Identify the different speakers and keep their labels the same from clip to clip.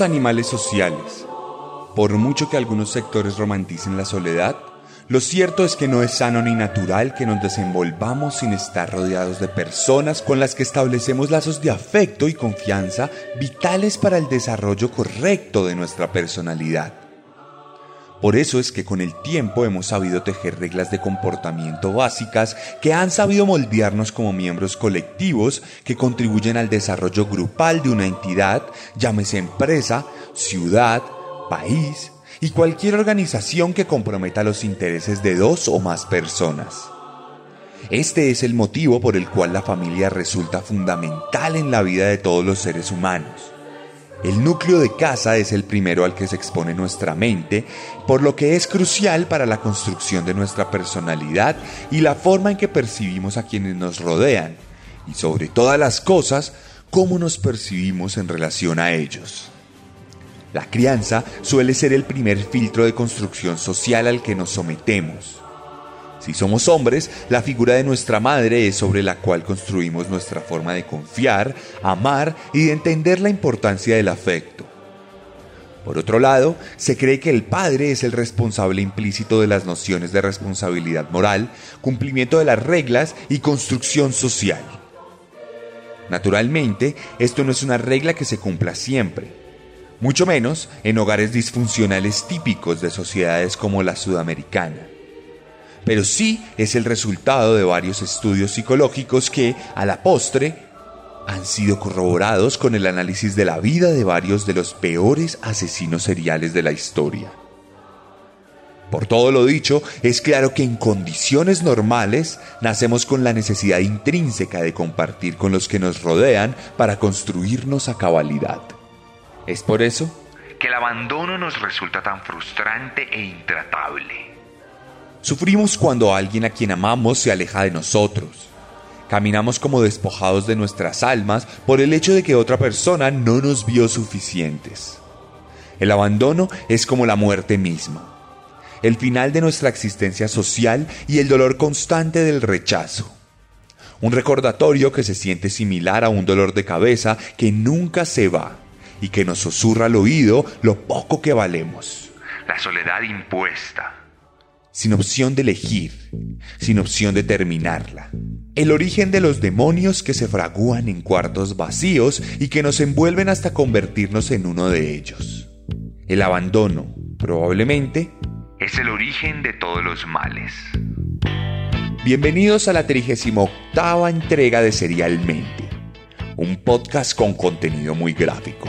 Speaker 1: Animales sociales. Por mucho que algunos sectores romanticen la soledad, lo cierto es que no es sano ni natural que nos desenvolvamos sin estar rodeados de personas con las que establecemos lazos de afecto y confianza vitales para el desarrollo correcto de nuestra personalidad. Por eso es que con el tiempo hemos sabido tejer reglas de comportamiento básicas que han sabido moldearnos como miembros colectivos que contribuyen al desarrollo grupal de una entidad, llámese empresa, ciudad, país y cualquier organización que comprometa los intereses de dos o más personas. Este es el motivo por el cual la familia resulta fundamental en la vida de todos los seres humanos. El núcleo de casa es el primero al que se expone nuestra mente, por lo que es crucial para la construcción de nuestra personalidad y la forma en que percibimos a quienes nos rodean, y sobre todas las cosas, cómo nos percibimos en relación a ellos. La crianza suele ser el primer filtro de construcción social al que nos sometemos. Si somos hombres, la figura de nuestra madre es sobre la cual construimos nuestra forma de confiar, amar y de entender la importancia del afecto. Por otro lado, se cree que el padre es el responsable implícito de las nociones de responsabilidad moral, cumplimiento de las reglas y construcción social. Naturalmente, esto no es una regla que se cumpla siempre, mucho menos en hogares disfuncionales típicos de sociedades como la sudamericana pero sí es el resultado de varios estudios psicológicos que, a la postre, han sido corroborados con el análisis de la vida de varios de los peores asesinos seriales de la historia. Por todo lo dicho, es claro que en condiciones normales nacemos con la necesidad intrínseca de compartir con los que nos rodean para construirnos a cabalidad. Es por eso
Speaker 2: que el abandono nos resulta tan frustrante e intratable.
Speaker 1: Sufrimos cuando alguien a quien amamos se aleja de nosotros. Caminamos como despojados de nuestras almas por el hecho de que otra persona no nos vio suficientes. El abandono es como la muerte misma, el final de nuestra existencia social y el dolor constante del rechazo. Un recordatorio que se siente similar a un dolor de cabeza que nunca se va y que nos susurra al oído lo poco que valemos.
Speaker 2: La soledad impuesta
Speaker 1: sin opción de elegir, sin opción de terminarla. El origen de los demonios que se fragúan en cuartos vacíos y que nos envuelven hasta convertirnos en uno de ellos. El abandono, probablemente,
Speaker 2: es el origen de todos los males.
Speaker 1: Bienvenidos a la 38 entrega de Serialmente, un podcast con contenido muy gráfico.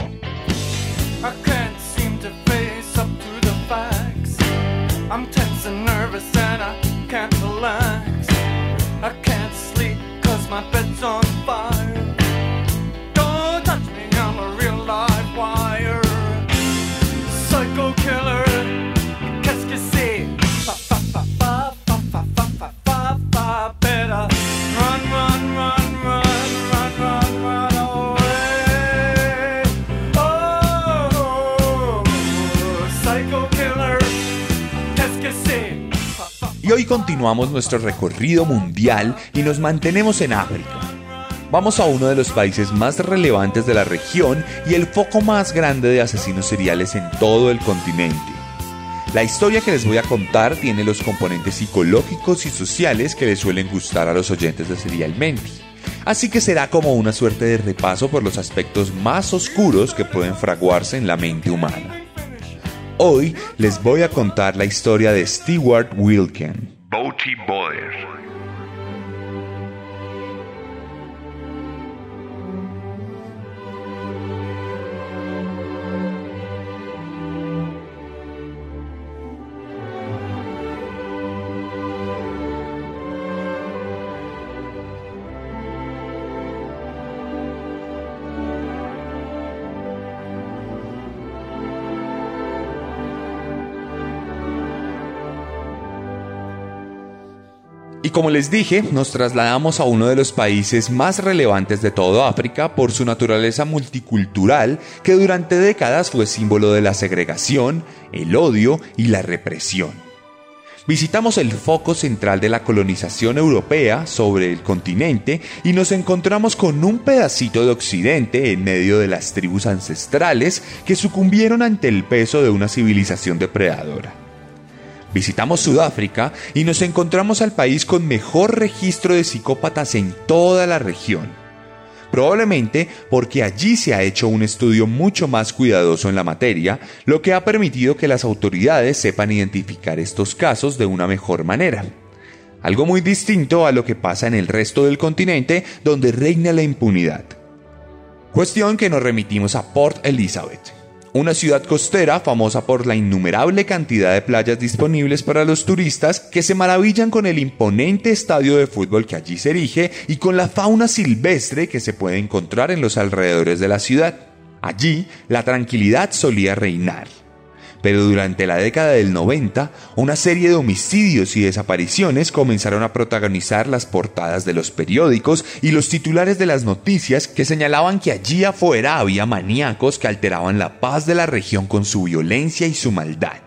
Speaker 1: Y hoy continuamos nuestro recorrido mundial y nos mantenemos en África. Vamos a uno de los países más relevantes de la región y el foco más grande de asesinos seriales en todo el continente. La historia que les voy a contar tiene los componentes psicológicos y sociales que les suelen gustar a los oyentes de Serialmente. Así que será como una suerte de repaso por los aspectos más oscuros que pueden fraguarse en la mente humana. Hoy les voy a contar la historia de Stewart Wilken.
Speaker 2: Boaty
Speaker 1: Y como les dije, nos trasladamos a uno de los países más relevantes de todo África por su naturaleza multicultural que durante décadas fue símbolo de la segregación, el odio y la represión. Visitamos el foco central de la colonización europea sobre el continente y nos encontramos con un pedacito de occidente en medio de las tribus ancestrales que sucumbieron ante el peso de una civilización depredadora. Visitamos Sudáfrica y nos encontramos al país con mejor registro de psicópatas en toda la región. Probablemente porque allí se ha hecho un estudio mucho más cuidadoso en la materia, lo que ha permitido que las autoridades sepan identificar estos casos de una mejor manera. Algo muy distinto a lo que pasa en el resto del continente donde reina la impunidad. Cuestión que nos remitimos a Port Elizabeth una ciudad costera famosa por la innumerable cantidad de playas disponibles para los turistas que se maravillan con el imponente estadio de fútbol que allí se erige y con la fauna silvestre que se puede encontrar en los alrededores de la ciudad. Allí la tranquilidad solía reinar pero durante la década del 90, una serie de homicidios y desapariciones comenzaron a protagonizar las portadas de los periódicos y los titulares de las noticias que señalaban que allí afuera había maníacos que alteraban la paz de la región con su violencia y su maldad.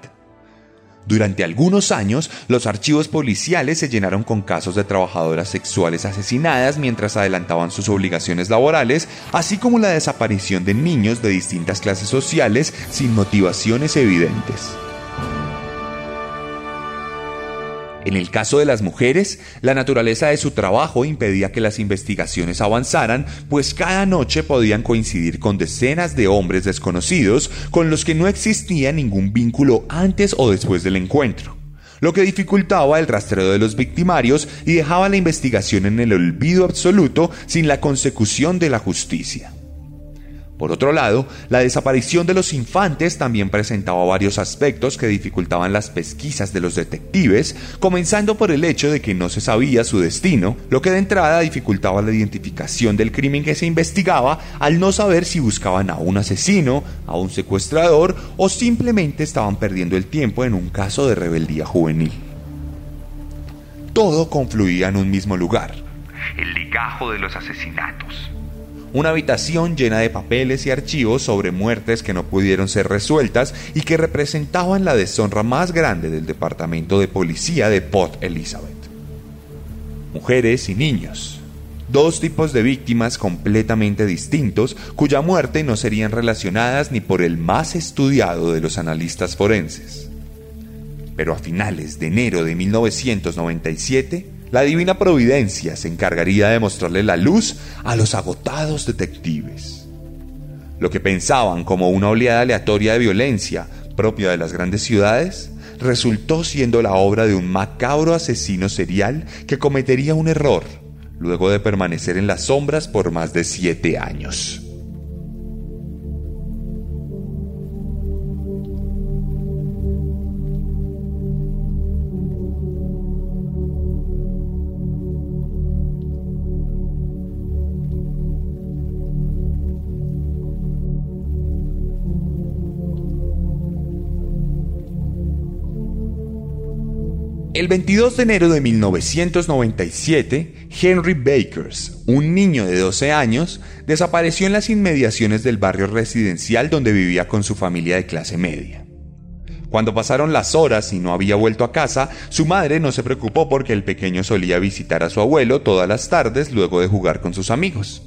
Speaker 1: Durante algunos años, los archivos policiales se llenaron con casos de trabajadoras sexuales asesinadas mientras adelantaban sus obligaciones laborales, así como la desaparición de niños de distintas clases sociales sin motivaciones evidentes. En el caso de las mujeres, la naturaleza de su trabajo impedía que las investigaciones avanzaran, pues cada noche podían coincidir con decenas de hombres desconocidos con los que no existía ningún vínculo antes o después del encuentro, lo que dificultaba el rastreo de los victimarios y dejaba la investigación en el olvido absoluto sin la consecución de la justicia. Por otro lado, la desaparición de los infantes también presentaba varios aspectos que dificultaban las pesquisas de los detectives, comenzando por el hecho de que no se sabía su destino, lo que de entrada dificultaba la identificación del crimen que se investigaba al no saber si buscaban a un asesino, a un secuestrador o simplemente estaban perdiendo el tiempo en un caso de rebeldía juvenil. Todo confluía en un mismo lugar.
Speaker 2: El ligajo de los asesinatos
Speaker 1: una habitación llena de papeles y archivos sobre muertes que no pudieron ser resueltas y que representaban la deshonra más grande del Departamento de Policía de Port Elizabeth. Mujeres y niños. Dos tipos de víctimas completamente distintos cuya muerte no serían relacionadas ni por el más estudiado de los analistas forenses. Pero a finales de enero de 1997, la divina providencia se encargaría de mostrarle la luz a los agotados detectives. Lo que pensaban como una oleada aleatoria de violencia propia de las grandes ciudades resultó siendo la obra de un macabro asesino serial que cometería un error luego de permanecer en las sombras por más de siete años. El 22 de enero de 1997, Henry Bakers, un niño de 12 años, desapareció en las inmediaciones del barrio residencial donde vivía con su familia de clase media. Cuando pasaron las horas y no había vuelto a casa, su madre no se preocupó porque el pequeño solía visitar a su abuelo todas las tardes luego de jugar con sus amigos.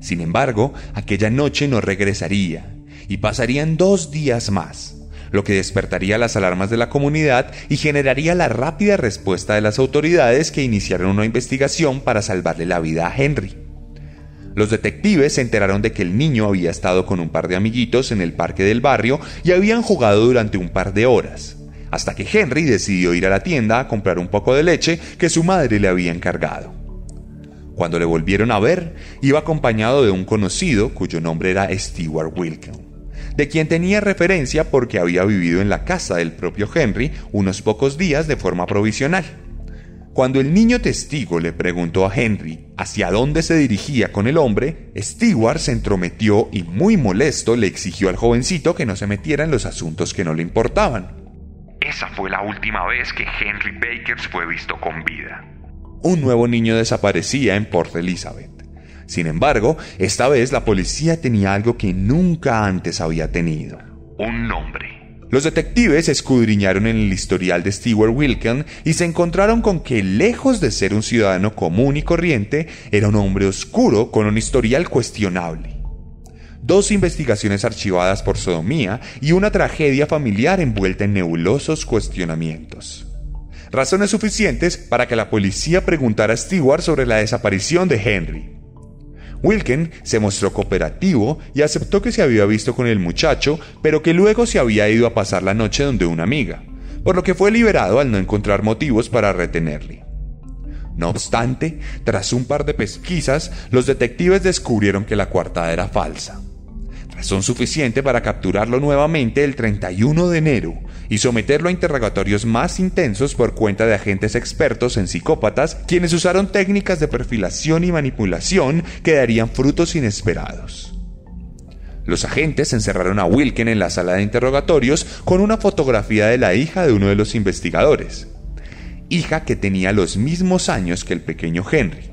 Speaker 1: Sin embargo, aquella noche no regresaría y pasarían dos días más lo que despertaría las alarmas de la comunidad y generaría la rápida respuesta de las autoridades que iniciaron una investigación para salvarle la vida a Henry. Los detectives se enteraron de que el niño había estado con un par de amiguitos en el parque del barrio y habían jugado durante un par de horas, hasta que Henry decidió ir a la tienda a comprar un poco de leche que su madre le había encargado. Cuando le volvieron a ver, iba acompañado de un conocido cuyo nombre era Stewart Wilkin de quien tenía referencia porque había vivido en la casa del propio Henry unos pocos días de forma provisional. Cuando el niño testigo le preguntó a Henry hacia dónde se dirigía con el hombre, Stewart se entrometió y muy molesto le exigió al jovencito que no se metiera en los asuntos que no le importaban.
Speaker 2: Esa fue la última vez que Henry Bakers fue visto con vida.
Speaker 1: un nuevo niño desaparecía en Port Elizabeth. Sin embargo, esta vez la policía tenía algo que nunca antes había tenido.
Speaker 2: Un nombre.
Speaker 1: Los detectives escudriñaron en el historial de Stewart Wilken y se encontraron con que, lejos de ser un ciudadano común y corriente, era un hombre oscuro con un historial cuestionable. Dos investigaciones archivadas por sodomía y una tragedia familiar envuelta en nebulosos cuestionamientos razones suficientes para que la policía preguntara a Stewart sobre la desaparición de Henry. Wilken se mostró cooperativo y aceptó que se había visto con el muchacho, pero que luego se había ido a pasar la noche donde una amiga, por lo que fue liberado al no encontrar motivos para retenerle. No obstante, tras un par de pesquisas, los detectives descubrieron que la coartada era falsa razón suficiente para capturarlo nuevamente el 31 de enero y someterlo a interrogatorios más intensos por cuenta de agentes expertos en psicópatas, quienes usaron técnicas de perfilación y manipulación que darían frutos inesperados. Los agentes encerraron a Wilken en la sala de interrogatorios con una fotografía de la hija de uno de los investigadores, hija que tenía los mismos años que el pequeño Henry.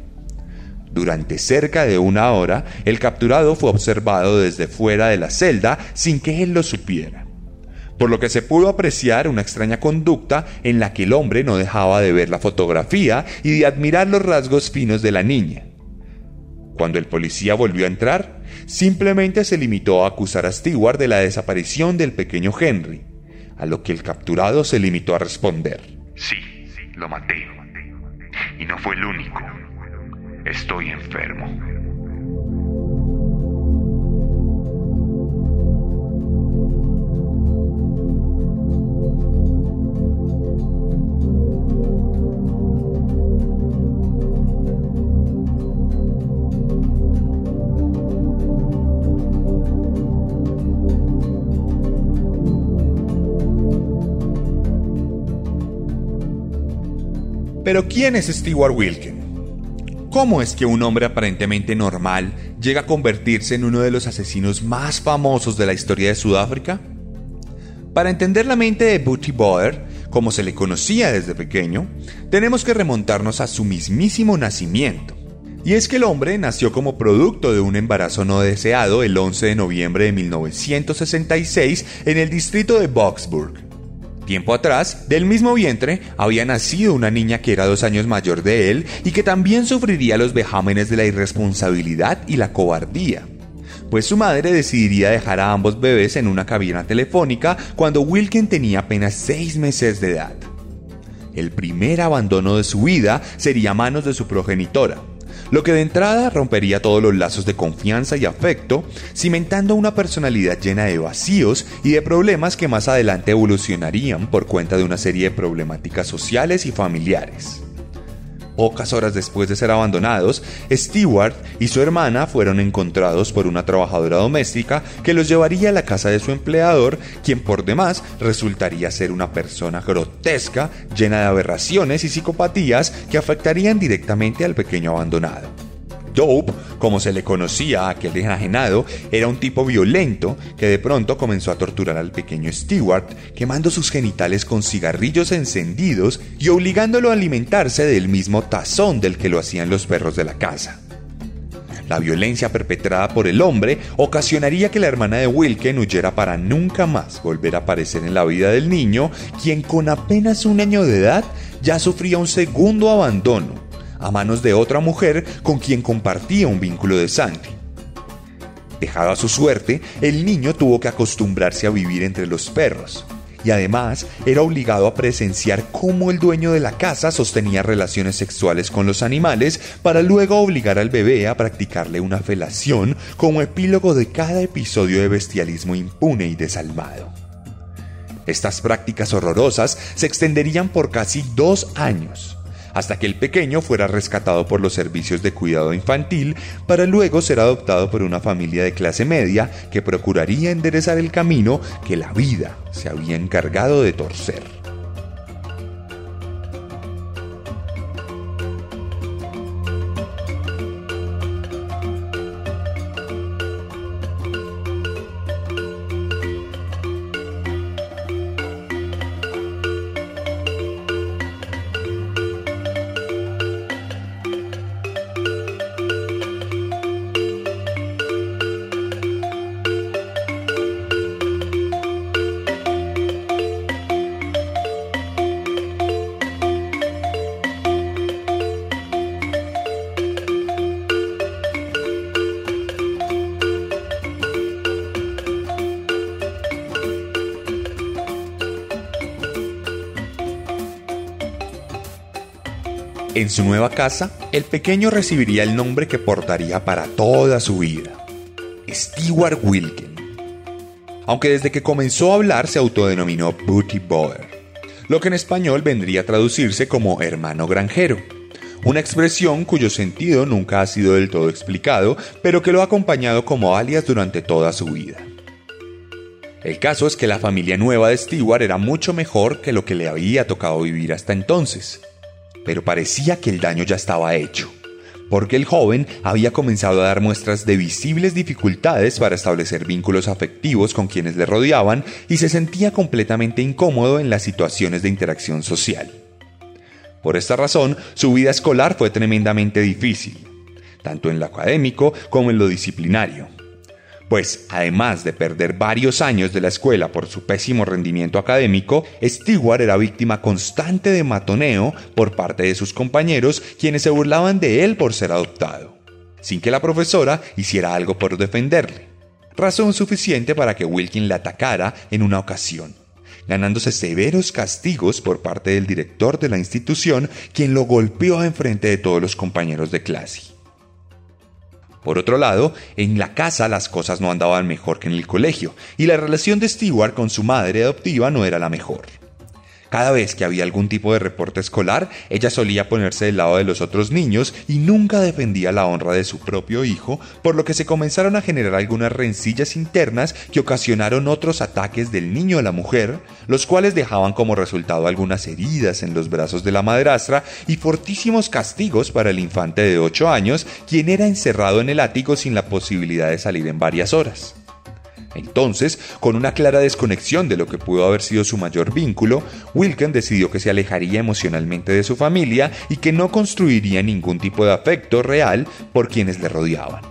Speaker 1: Durante cerca de una hora, el capturado fue observado desde fuera de la celda sin que él lo supiera, por lo que se pudo apreciar una extraña conducta en la que el hombre no dejaba de ver la fotografía y de admirar los rasgos finos de la niña. Cuando el policía volvió a entrar, simplemente se limitó a acusar a Stewart de la desaparición del pequeño Henry, a lo que el capturado se limitó a responder.
Speaker 2: Sí, lo maté. Y no fue el único. Estoy enfermo.
Speaker 1: Pero ¿quién es Stewart Wilken? ¿Cómo es que un hombre aparentemente normal llega a convertirse en uno de los asesinos más famosos de la historia de Sudáfrica? Para entender la mente de Booty Boer, como se le conocía desde pequeño, tenemos que remontarnos a su mismísimo nacimiento. Y es que el hombre nació como producto de un embarazo no deseado el 11 de noviembre de 1966 en el distrito de Boxburg, Tiempo atrás, del mismo vientre, había nacido una niña que era dos años mayor de él y que también sufriría los vejámenes de la irresponsabilidad y la cobardía. Pues su madre decidiría dejar a ambos bebés en una cabina telefónica cuando Wilken tenía apenas seis meses de edad. El primer abandono de su vida sería a manos de su progenitora, lo que de entrada rompería todos los lazos de confianza y afecto, cimentando una personalidad llena de vacíos y de problemas que más adelante evolucionarían por cuenta de una serie de problemáticas sociales y familiares. Pocas horas después de ser abandonados, Stewart y su hermana fueron encontrados por una trabajadora doméstica que los llevaría a la casa de su empleador, quien por demás resultaría ser una persona grotesca, llena de aberraciones y psicopatías que afectarían directamente al pequeño abandonado. Dope, como se le conocía a aquel enajenado, era un tipo violento que de pronto comenzó a torturar al pequeño Stewart, quemando sus genitales con cigarrillos encendidos y obligándolo a alimentarse del mismo tazón del que lo hacían los perros de la casa. La violencia perpetrada por el hombre ocasionaría que la hermana de Wilken huyera para nunca más volver a aparecer en la vida del niño, quien con apenas un año de edad ya sufría un segundo abandono a manos de otra mujer con quien compartía un vínculo de sangre. Dejado a su suerte, el niño tuvo que acostumbrarse a vivir entre los perros, y además era obligado a presenciar cómo el dueño de la casa sostenía relaciones sexuales con los animales para luego obligar al bebé a practicarle una felación como epílogo de cada episodio de bestialismo impune y desalmado. Estas prácticas horrorosas se extenderían por casi dos años, hasta que el pequeño fuera rescatado por los servicios de cuidado infantil para luego ser adoptado por una familia de clase media que procuraría enderezar el camino que la vida se había encargado de torcer. En su nueva casa, el pequeño recibiría el nombre que portaría para toda su vida, Stewart Wilken. Aunque desde que comenzó a hablar se autodenominó Booty Boer, lo que en español vendría a traducirse como hermano granjero, una expresión cuyo sentido nunca ha sido del todo explicado, pero que lo ha acompañado como alias durante toda su vida. El caso es que la familia nueva de Stewart era mucho mejor que lo que le había tocado vivir hasta entonces pero parecía que el daño ya estaba hecho, porque el joven había comenzado a dar muestras de visibles dificultades para establecer vínculos afectivos con quienes le rodeaban y se sentía completamente incómodo en las situaciones de interacción social. Por esta razón, su vida escolar fue tremendamente difícil, tanto en lo académico como en lo disciplinario pues además de perder varios años de la escuela por su pésimo rendimiento académico, Stewart era víctima constante de matoneo por parte de sus compañeros quienes se burlaban de él por ser adoptado, sin que la profesora hiciera algo por defenderle. Razón suficiente para que Wilkin le atacara en una ocasión, ganándose severos castigos por parte del director de la institución, quien lo golpeó en frente de todos los compañeros de clase. Por otro lado, en la casa las cosas no andaban mejor que en el colegio, y la relación de Stewart con su madre adoptiva no era la mejor. Cada vez que había algún tipo de reporte escolar, ella solía ponerse del lado de los otros niños y nunca defendía la honra de su propio hijo, por lo que se comenzaron a generar algunas rencillas internas que ocasionaron otros ataques del niño a la mujer, los cuales dejaban como resultado algunas heridas en los brazos de la madrastra y fortísimos castigos para el infante de 8 años, quien era encerrado en el ático sin la posibilidad de salir en varias horas. Entonces, con una clara desconexión de lo que pudo haber sido su mayor vínculo, Wilken decidió que se alejaría emocionalmente de su familia y que no construiría ningún tipo de afecto real por quienes le rodeaban.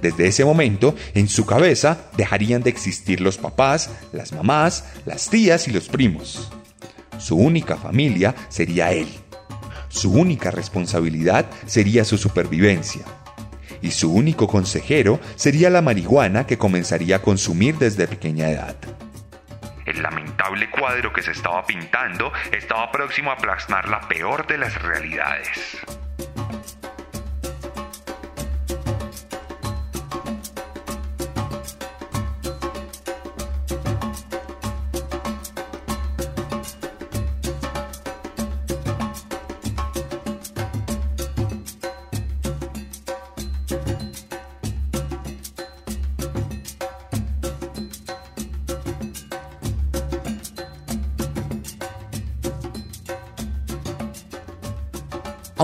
Speaker 1: Desde ese momento, en su cabeza dejarían de existir los papás, las mamás, las tías y los primos. Su única familia sería él. Su única responsabilidad sería su supervivencia y su único consejero sería la marihuana que comenzaría a consumir desde pequeña edad.
Speaker 2: El lamentable cuadro que se estaba pintando estaba próximo a plasmar la peor de las realidades.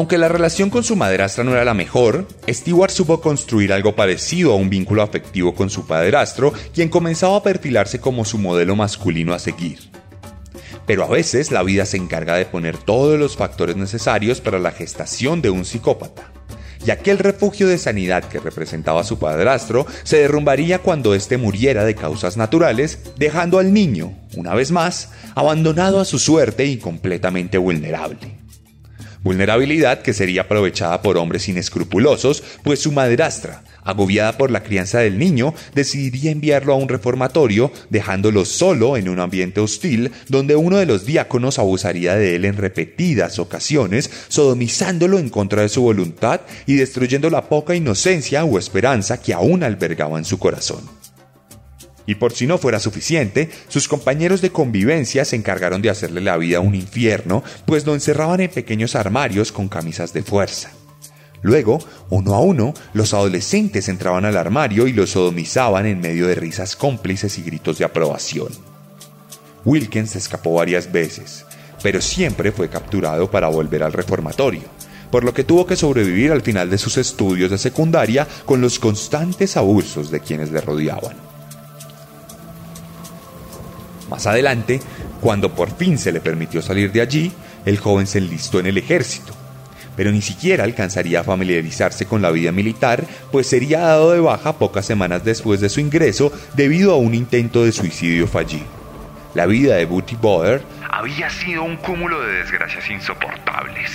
Speaker 1: Aunque la relación con su madrastra no era la mejor, Stewart supo construir algo parecido a un vínculo afectivo con su padrastro, quien comenzaba a perfilarse como su modelo masculino a seguir. Pero a veces la vida se encarga de poner todos los factores necesarios para la gestación de un psicópata. Y aquel refugio de sanidad que representaba su padrastro se derrumbaría cuando éste muriera de causas naturales, dejando al niño, una vez más, abandonado a su suerte y completamente vulnerable vulnerabilidad que sería aprovechada por hombres inescrupulosos, pues su madrastra, agobiada por la crianza del niño, decidiría enviarlo a un reformatorio, dejándolo solo en un ambiente hostil donde uno de los diáconos abusaría de él en repetidas ocasiones, sodomizándolo en contra de su voluntad y destruyendo la poca inocencia o esperanza que aún albergaba en su corazón. Y por si no fuera suficiente, sus compañeros de convivencia se encargaron de hacerle la vida un infierno, pues lo encerraban en pequeños armarios con camisas de fuerza. Luego, uno a uno, los adolescentes entraban al armario y lo sodomizaban en medio de risas cómplices y gritos de aprobación. Wilkins escapó varias veces, pero siempre fue capturado para volver al reformatorio, por lo que tuvo que sobrevivir al final de sus estudios de secundaria con los constantes abusos de quienes le rodeaban. Más adelante, cuando por fin se le permitió salir de allí, el joven se enlistó en el ejército. Pero ni siquiera alcanzaría a familiarizarse con la vida militar, pues sería dado de baja pocas semanas después de su ingreso debido a un intento de suicidio fallido. La vida de Booty Boer
Speaker 2: había sido un cúmulo de desgracias insoportables.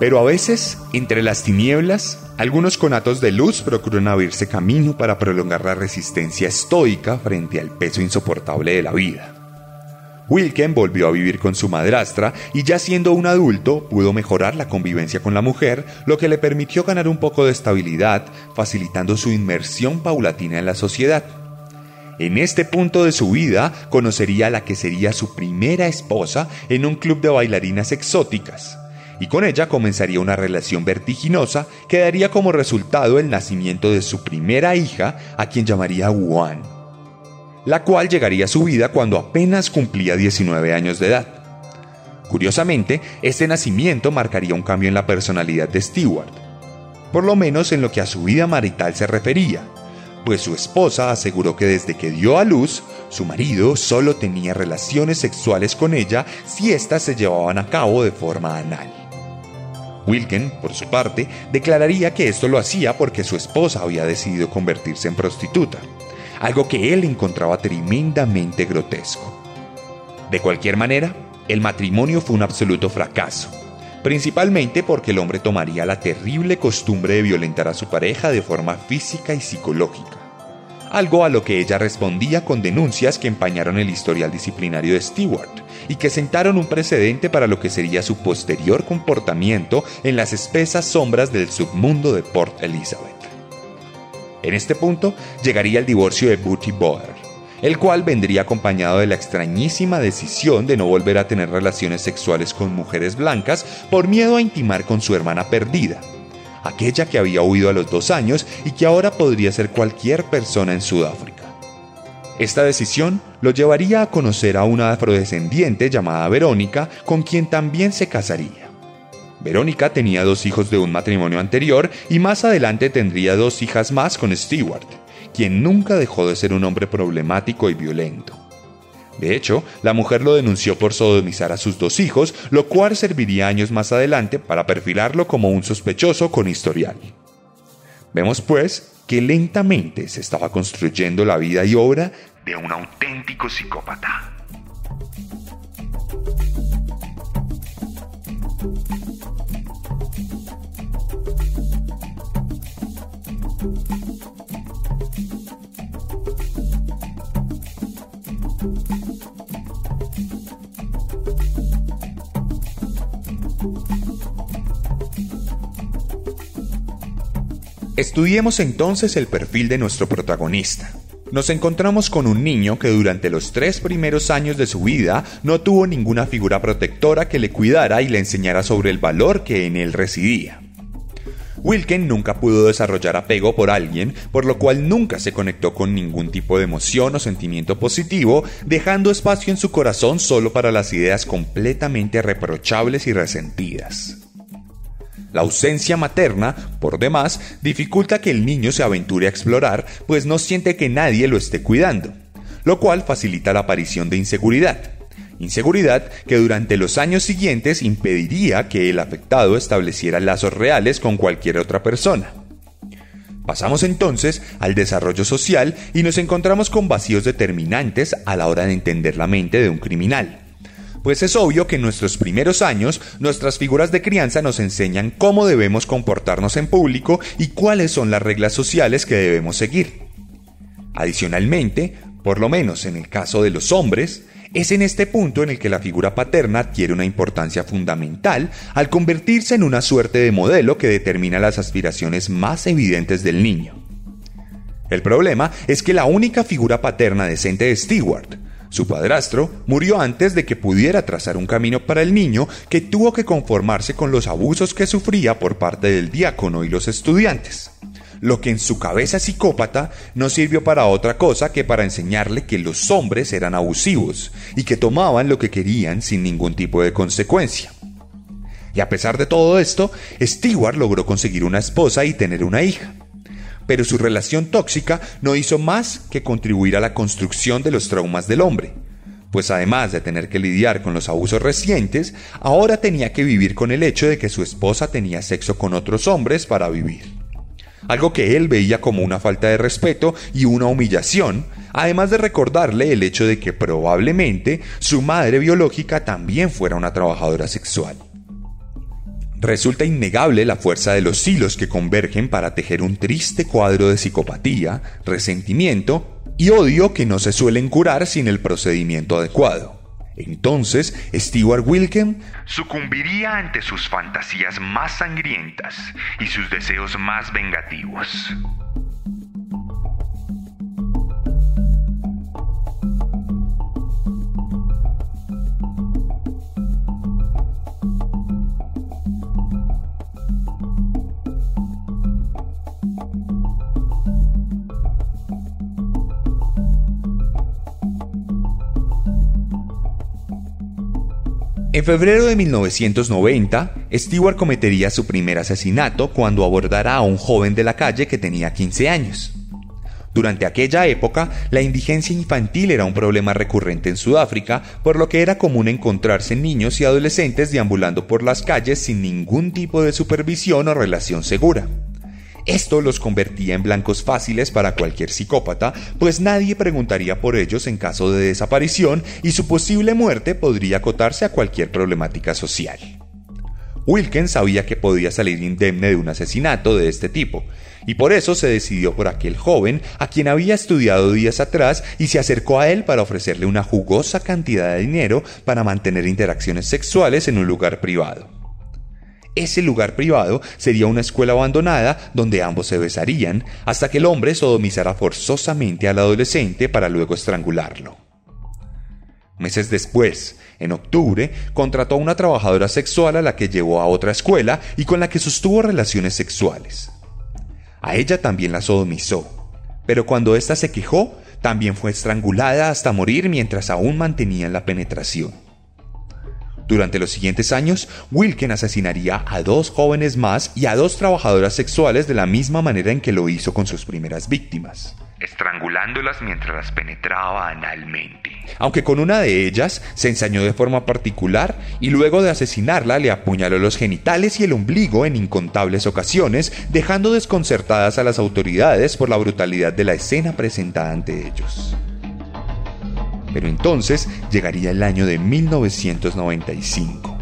Speaker 1: Pero a veces, entre las tinieblas, algunos conatos de luz procuran abrirse camino para prolongar la resistencia estoica frente al peso insoportable de la vida. Wilken volvió a vivir con su madrastra y ya siendo un adulto pudo mejorar la convivencia con la mujer, lo que le permitió ganar un poco de estabilidad, facilitando su inmersión paulatina en la sociedad. En este punto de su vida conocería a la que sería su primera esposa en un club de bailarinas exóticas y con ella comenzaría una relación vertiginosa que daría como resultado el nacimiento de su primera hija, a quien llamaría Wuan, la cual llegaría a su vida cuando apenas cumplía 19 años de edad. Curiosamente, este nacimiento marcaría un cambio en la personalidad de Stewart, por lo menos en lo que a su vida marital se refería, pues su esposa aseguró que desde que dio a luz, su marido solo tenía relaciones sexuales con ella si éstas se llevaban a cabo de forma anal. Wilken, por su parte, declararía que esto lo hacía porque su esposa había decidido convertirse en prostituta, algo que él encontraba tremendamente grotesco. De cualquier manera, el matrimonio fue un absoluto fracaso, principalmente porque el hombre tomaría la terrible costumbre de violentar a su pareja de forma física y psicológica, algo a lo que ella respondía con denuncias que empañaron el historial disciplinario de Stewart, y que sentaron un precedente para lo que sería su posterior comportamiento en las espesas sombras del submundo de Port Elizabeth. En este punto llegaría el divorcio de Booty Boer, el cual vendría acompañado de la extrañísima decisión de no volver a tener relaciones sexuales con mujeres blancas por miedo a intimar con su hermana perdida, aquella que había huido a los dos años y que ahora podría ser cualquier persona en Sudáfrica. Esta decisión lo llevaría a conocer a una afrodescendiente llamada Verónica, con quien también se casaría. Verónica tenía dos hijos de un matrimonio anterior y más adelante tendría dos hijas más con Stewart, quien nunca dejó de ser un hombre problemático y violento. De hecho, la mujer lo denunció por sodomizar a sus dos hijos, lo cual serviría años más adelante para perfilarlo como un sospechoso con historial. Vemos pues que lentamente se estaba construyendo la vida y obra
Speaker 2: de un auténtico psicópata.
Speaker 1: Estudiemos entonces el perfil de nuestro protagonista. Nos encontramos con un niño que durante los tres primeros años de su vida no tuvo ninguna figura protectora que le cuidara y le enseñara sobre el valor que en él residía. Wilken nunca pudo desarrollar apego por alguien, por lo cual nunca se conectó con ningún tipo de emoción o sentimiento positivo, dejando espacio en su corazón solo para las ideas completamente reprochables y resentidas. La ausencia materna, por demás, dificulta que el niño se aventure a explorar, pues no siente que nadie lo esté cuidando, lo cual facilita la aparición de inseguridad. Inseguridad que durante los años siguientes impediría que el afectado estableciera lazos reales con cualquier otra persona. Pasamos entonces al desarrollo social y nos encontramos con vacíos determinantes a la hora de entender la mente de un criminal. Pues es obvio que en nuestros primeros años nuestras figuras de crianza nos enseñan cómo debemos comportarnos en público y cuáles son las reglas sociales que debemos seguir. Adicionalmente, por lo menos en el caso de los hombres, es en este punto en el que la figura paterna adquiere una importancia fundamental al convertirse en una suerte de modelo que determina las aspiraciones más evidentes del niño. El problema es que la única figura paterna decente de Stewart, su padrastro murió antes de que pudiera trazar un camino para el niño que tuvo que conformarse con los abusos que sufría por parte del diácono y los estudiantes. Lo que en su cabeza psicópata no sirvió para otra cosa que para enseñarle que los hombres eran abusivos y que tomaban lo que querían sin ningún tipo de consecuencia. Y a pesar de todo esto, Stewart logró conseguir una esposa y tener una hija pero su relación tóxica no hizo más que contribuir a la construcción de los traumas del hombre, pues además de tener que lidiar con los abusos recientes, ahora tenía que vivir con el hecho de que su esposa tenía sexo con otros hombres para vivir. Algo que él veía como una falta de respeto y una humillación, además de recordarle el hecho de que probablemente su madre biológica también fuera una trabajadora sexual. Resulta innegable la fuerza de los hilos que convergen para tejer un triste cuadro de psicopatía, resentimiento y odio que no se suelen curar sin el procedimiento adecuado. Entonces, Stewart Wilken
Speaker 2: sucumbiría ante sus fantasías más sangrientas y sus deseos más vengativos.
Speaker 1: En febrero de 1990, Stewart cometería su primer asesinato cuando abordara a un joven de la calle que tenía 15 años. Durante aquella época, la indigencia infantil era un problema recurrente en Sudáfrica, por lo que era común encontrarse niños y adolescentes deambulando por las calles sin ningún tipo de supervisión o relación segura. Esto los convertía en blancos fáciles para cualquier psicópata, pues nadie preguntaría por ellos en caso de desaparición y su posible muerte podría acotarse a cualquier problemática social. Wilkins sabía que podía salir indemne de un asesinato de este tipo, y por eso se decidió por aquel joven a quien había estudiado días atrás y se acercó a él para ofrecerle una jugosa cantidad de dinero para mantener interacciones sexuales en un lugar privado. Ese lugar privado sería una escuela abandonada donde ambos se besarían hasta que el hombre sodomizara forzosamente al adolescente para luego estrangularlo. Meses después, en octubre, contrató a una trabajadora sexual a la que llevó a otra escuela y con la que sostuvo relaciones sexuales. A ella también la sodomizó, pero cuando ésta se quejó, también fue estrangulada hasta morir mientras aún mantenían la penetración. Durante los siguientes años, Wilken asesinaría a dos jóvenes más y a dos trabajadoras sexuales de la misma manera en que lo hizo con sus primeras víctimas
Speaker 2: estrangulándolas mientras las penetraba analmente.
Speaker 1: Aunque con una de ellas se ensañó de forma particular y luego de asesinarla le apuñaló los genitales y el ombligo en incontables ocasiones, dejando desconcertadas a las autoridades por la brutalidad de la escena presentada ante ellos. Pero entonces llegaría el año de 1995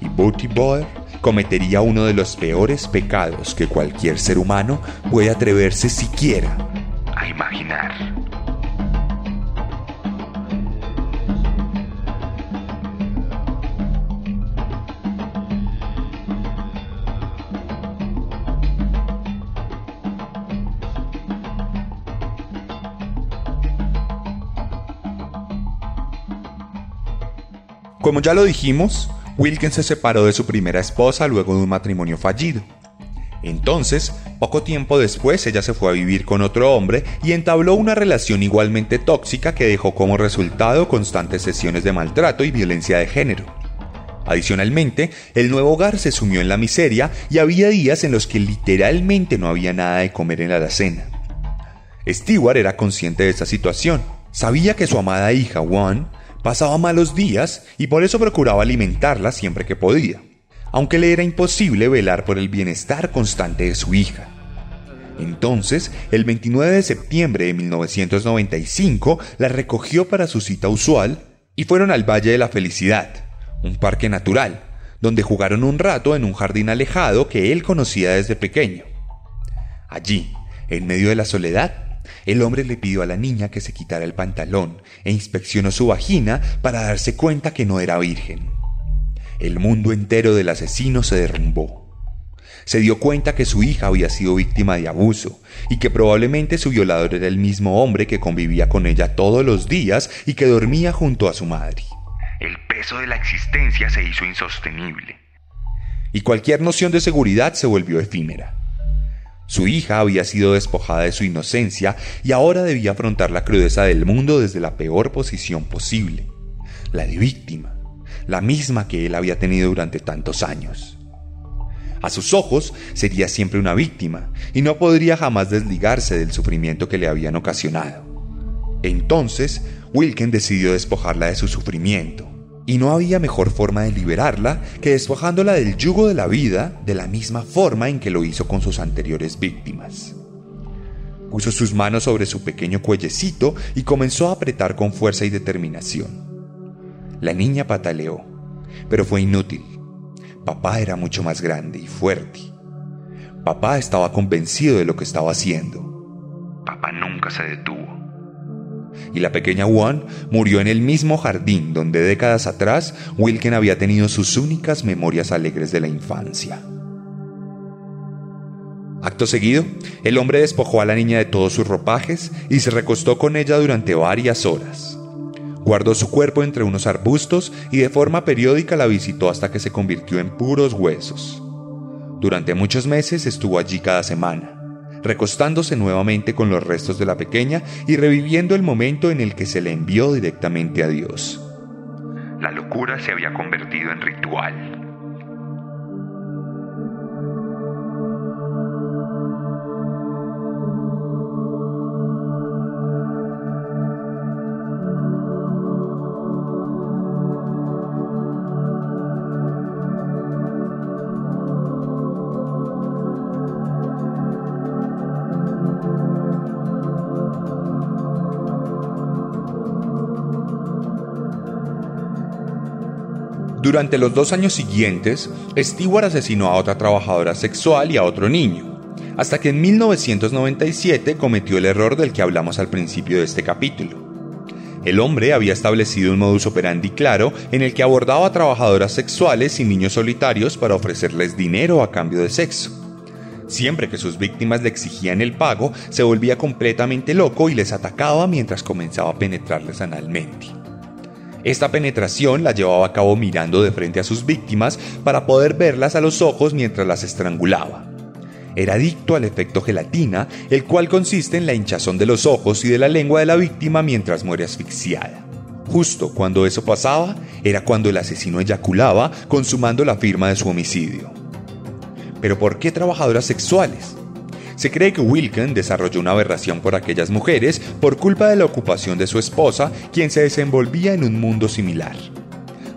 Speaker 1: y Booty Boy cometería uno de los peores pecados que cualquier ser humano puede atreverse siquiera
Speaker 2: a imaginar.
Speaker 1: Como ya lo dijimos, Wilkins se separó de su primera esposa luego de un matrimonio fallido. Entonces, poco tiempo después, ella se fue a vivir con otro hombre y entabló una relación igualmente tóxica que dejó como resultado constantes sesiones de maltrato y violencia de género. Adicionalmente, el nuevo hogar se sumió en la miseria y había días en los que literalmente no había nada de comer en la alacena. Stewart era consciente de esta situación. Sabía que su amada hija, Juan, Pasaba malos días y por eso procuraba alimentarla siempre que podía, aunque le era imposible velar por el bienestar constante de su hija. Entonces, el 29 de septiembre de 1995, la recogió para su cita usual y fueron al Valle de la Felicidad, un parque natural, donde jugaron un rato en un jardín alejado que él conocía desde pequeño. Allí, en medio de la soledad, el hombre le pidió a la niña que se quitara el pantalón e inspeccionó su vagina para darse cuenta que no era virgen. El mundo entero del asesino se derrumbó. Se dio cuenta que su hija había sido víctima de abuso y que probablemente su violador era el mismo hombre que convivía con ella todos los días y que dormía junto a su madre.
Speaker 2: El peso de la existencia se hizo insostenible.
Speaker 1: Y cualquier noción de seguridad se volvió efímera. Su hija había sido despojada de su inocencia y ahora debía afrontar la crudeza del mundo desde la peor posición posible, la de víctima, la misma que él había tenido durante tantos años. A sus ojos sería siempre una víctima y no podría jamás desligarse del sufrimiento que le habían ocasionado. Entonces, Wilken decidió despojarla de su sufrimiento, y no había mejor forma de liberarla que despojándola del yugo de la vida de la misma forma en que lo hizo con sus anteriores víctimas. Puso sus manos sobre su pequeño cuellecito y comenzó a apretar con fuerza y determinación. La niña pataleó, pero fue inútil. papá era mucho más grande y fuerte. Papá estaba convencido de lo que estaba haciendo.
Speaker 2: Papá nunca se detuvo.
Speaker 1: Y la pequeña Juan murió en el mismo jardín donde décadas atrás Wilken había tenido sus únicas memorias alegres de la infancia. Acto seguido, el hombre despojó a la niña de todos sus ropajes y se recostó con ella durante varias horas. Guardó su cuerpo entre unos arbustos y de forma periódica la visitó hasta que se convirtió en puros huesos. Durante muchos meses estuvo allí cada semana, recostándose nuevamente con los restos de la pequeña y reviviendo el momento en el que se le envió directamente a Dios.
Speaker 2: La locura se había convertido en ritual.
Speaker 1: Durante los dos años siguientes, Stewart asesinó a otra trabajadora sexual y a otro niño, hasta que en 1997 cometió el error del que hablamos al principio de este capítulo. El hombre había establecido un modus operandi claro en el que abordaba a trabajadoras sexuales y niños solitarios para ofrecerles dinero a cambio de sexo. Siempre que sus víctimas le exigían el pago, se volvía completamente loco y les atacaba mientras comenzaba a penetrarles analmente. Esta penetración la llevaba a cabo mirando de frente a sus víctimas para poder verlas a los ojos mientras las estrangulaba. Era adicto al efecto gelatina, el cual consiste en la hinchazón de los ojos y de la lengua de la víctima mientras muere asfixiada. Justo cuando eso pasaba, era cuando el asesino eyaculaba, consumando la firma de su homicidio. Pero ¿por qué trabajadoras sexuales? Se cree que Wilken desarrolló una aberración por aquellas mujeres por culpa de la ocupación de su esposa, quien se desenvolvía en un mundo similar.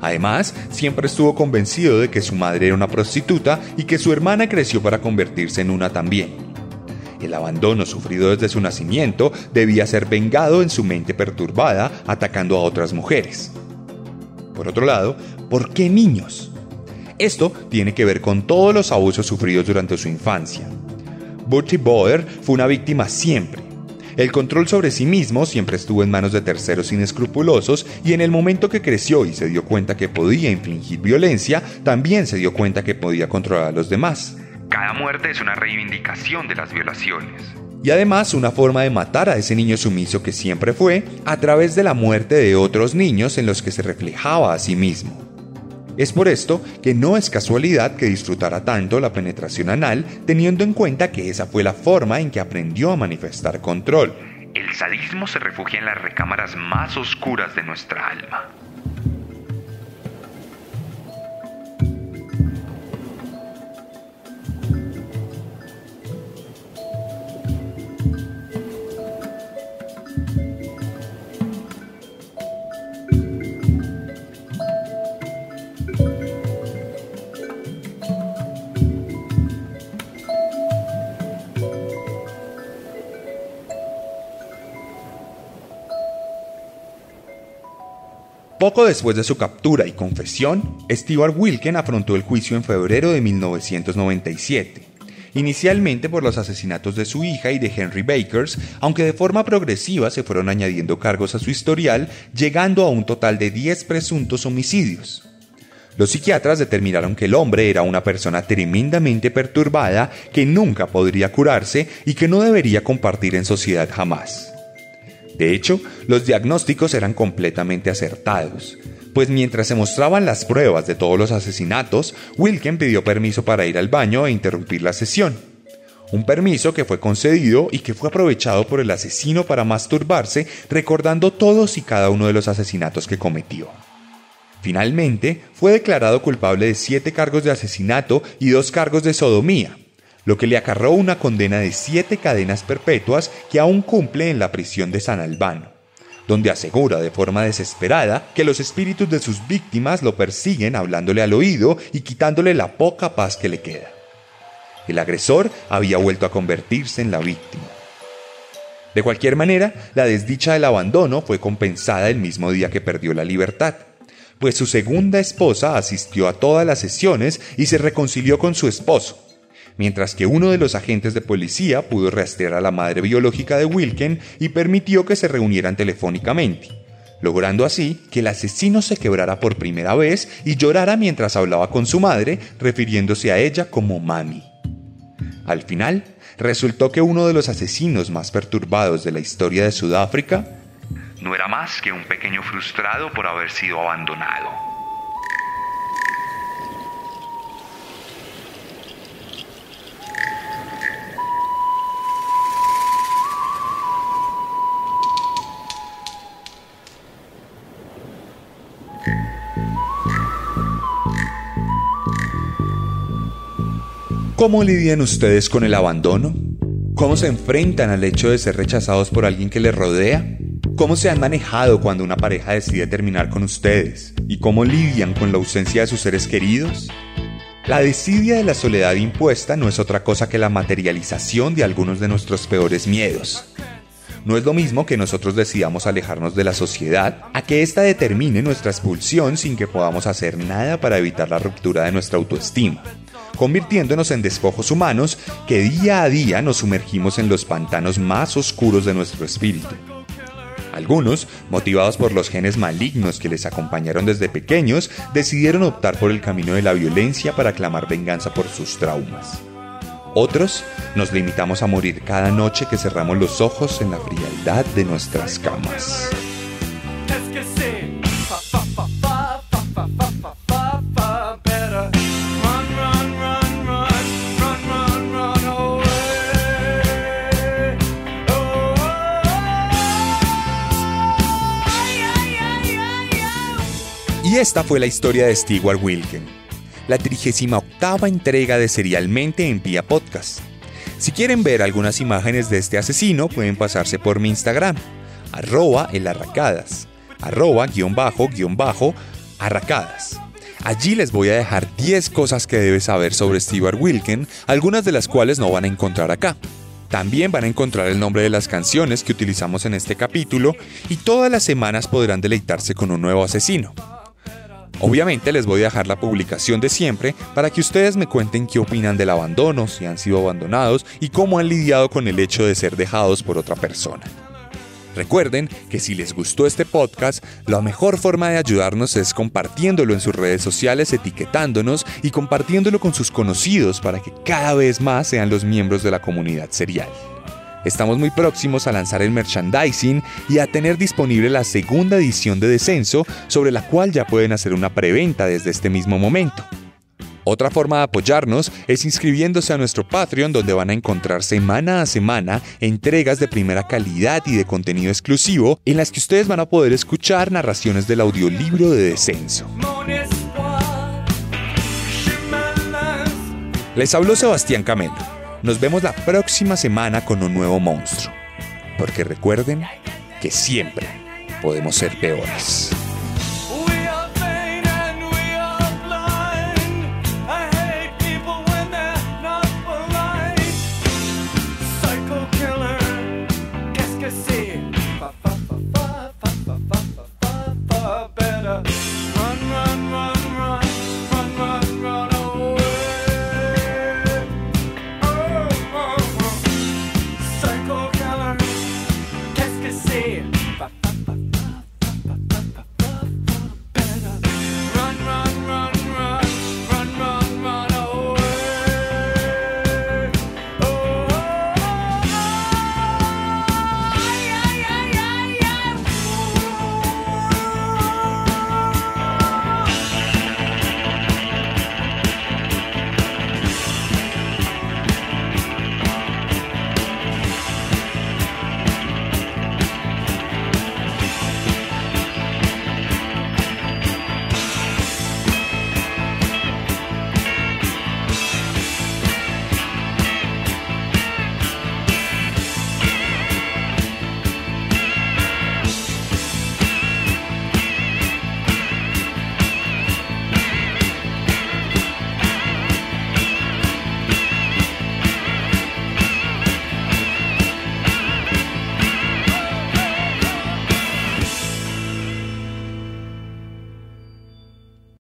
Speaker 1: Además, siempre estuvo convencido de que su madre era una prostituta y que su hermana creció para convertirse en una también. El abandono sufrido desde su nacimiento debía ser vengado en su mente perturbada, atacando a otras mujeres. Por otro lado, ¿por qué niños? Esto tiene que ver con todos los abusos sufridos durante su infancia. Bertie Boer fue una víctima siempre. El control sobre sí mismo siempre estuvo en manos de terceros inescrupulosos y en el momento que creció y se dio cuenta que podía infligir violencia, también se dio cuenta que podía controlar a los demás.
Speaker 2: Cada muerte es una reivindicación de las violaciones.
Speaker 1: Y además una forma de matar a ese niño sumiso que siempre fue a través de la muerte de otros niños en los que se reflejaba a sí mismo. Es por esto que no es casualidad que disfrutara tanto la penetración anal, teniendo en cuenta que esa fue la forma en que aprendió a manifestar control.
Speaker 2: El sadismo se refugia en las recámaras más oscuras de nuestra alma.
Speaker 1: Poco después de su captura y confesión, Stewart Wilken afrontó el juicio en febrero de 1997, inicialmente por los asesinatos de su hija y de Henry Bakers, aunque de forma progresiva se fueron añadiendo cargos a su historial, llegando a un total de 10 presuntos homicidios. Los psiquiatras determinaron que el hombre era una persona tremendamente perturbada que nunca podría curarse y que no debería compartir en sociedad jamás. De hecho, los diagnósticos eran completamente acertados, pues mientras se mostraban las pruebas de todos los asesinatos, Wilken pidió permiso para ir al baño e interrumpir la sesión. Un permiso que fue concedido y que fue aprovechado por el asesino para masturbarse recordando todos y cada uno de los asesinatos que cometió. Finalmente, fue declarado culpable de siete cargos de asesinato y dos cargos de sodomía, lo que le acarró una condena de siete cadenas perpetuas que aún cumple en la prisión de San Albano, donde asegura de forma desesperada que los espíritus de sus víctimas lo persiguen hablándole al oído y quitándole la poca paz que le queda. El agresor había vuelto a convertirse en la víctima. De cualquier manera, la desdicha del abandono fue compensada el mismo día que perdió la libertad, pues su segunda esposa asistió a todas las sesiones y se reconcilió con su esposo, mientras que uno de los agentes de policía pudo rastrear a la madre biológica de Wilken y permitió que se reunieran telefónicamente, logrando así que el asesino se quebrara por primera vez y llorara mientras hablaba con su madre, refiriéndose a ella como mami. Al final, resultó que uno de los asesinos más perturbados de la historia de Sudáfrica
Speaker 2: no era más que un pequeño frustrado por haber sido abandonado.
Speaker 1: ¿Cómo lidian ustedes con el abandono? ¿Cómo se enfrentan al hecho de ser rechazados por alguien que les rodea? ¿Cómo se han manejado cuando una pareja decide terminar con ustedes? ¿Y cómo lidian con la ausencia de sus seres queridos? La desidia de la soledad impuesta no es otra cosa que la materialización de algunos de nuestros peores miedos. No es lo mismo que nosotros decidamos alejarnos de la sociedad a que ésta determine nuestra expulsión sin que podamos hacer nada para evitar la ruptura de nuestra autoestima convirtiéndonos en despojos humanos que día a día nos sumergimos en los pantanos más oscuros de nuestro espíritu. Algunos, motivados por los genes malignos que les acompañaron desde pequeños, decidieron optar por el camino de la violencia para clamar venganza por sus traumas. Otros nos limitamos a morir cada noche que cerramos los ojos en la frialdad de nuestras camas. Y esta fue la historia de Stewart Wilken, la 38 entrega de Serialmente en Pia Podcast. Si quieren ver algunas imágenes de este asesino, pueden pasarse por mi Instagram, arroba elarracadas, arroba guion bajo guion bajo arracadas. Allí les voy a dejar 10 cosas que debes saber sobre Stewart Wilken, algunas de las cuales no van a encontrar acá. También van a encontrar el nombre de las canciones que utilizamos en este capítulo y todas las semanas podrán deleitarse con un nuevo asesino. Obviamente les voy a dejar la publicación de siempre para que ustedes me cuenten qué opinan del abandono, si han sido abandonados y cómo han lidiado con el hecho de ser dejados por otra persona. Recuerden que si les gustó este podcast, la mejor forma de ayudarnos es compartiéndolo en sus redes sociales, etiquetándonos y compartiéndolo con sus conocidos para que cada vez más sean los miembros de la comunidad serial. Estamos muy próximos a lanzar el merchandising y a tener disponible la segunda edición de Descenso, sobre la cual ya pueden hacer una preventa desde este mismo momento. Otra forma de apoyarnos es inscribiéndose a nuestro Patreon donde van a encontrar semana a semana entregas de primera calidad y de contenido exclusivo en las que ustedes van a poder escuchar narraciones del audiolibro de Descenso. Les habló Sebastián Camelo. Nos vemos la próxima semana con un nuevo monstruo. Porque recuerden que siempre podemos ser peores. run, run.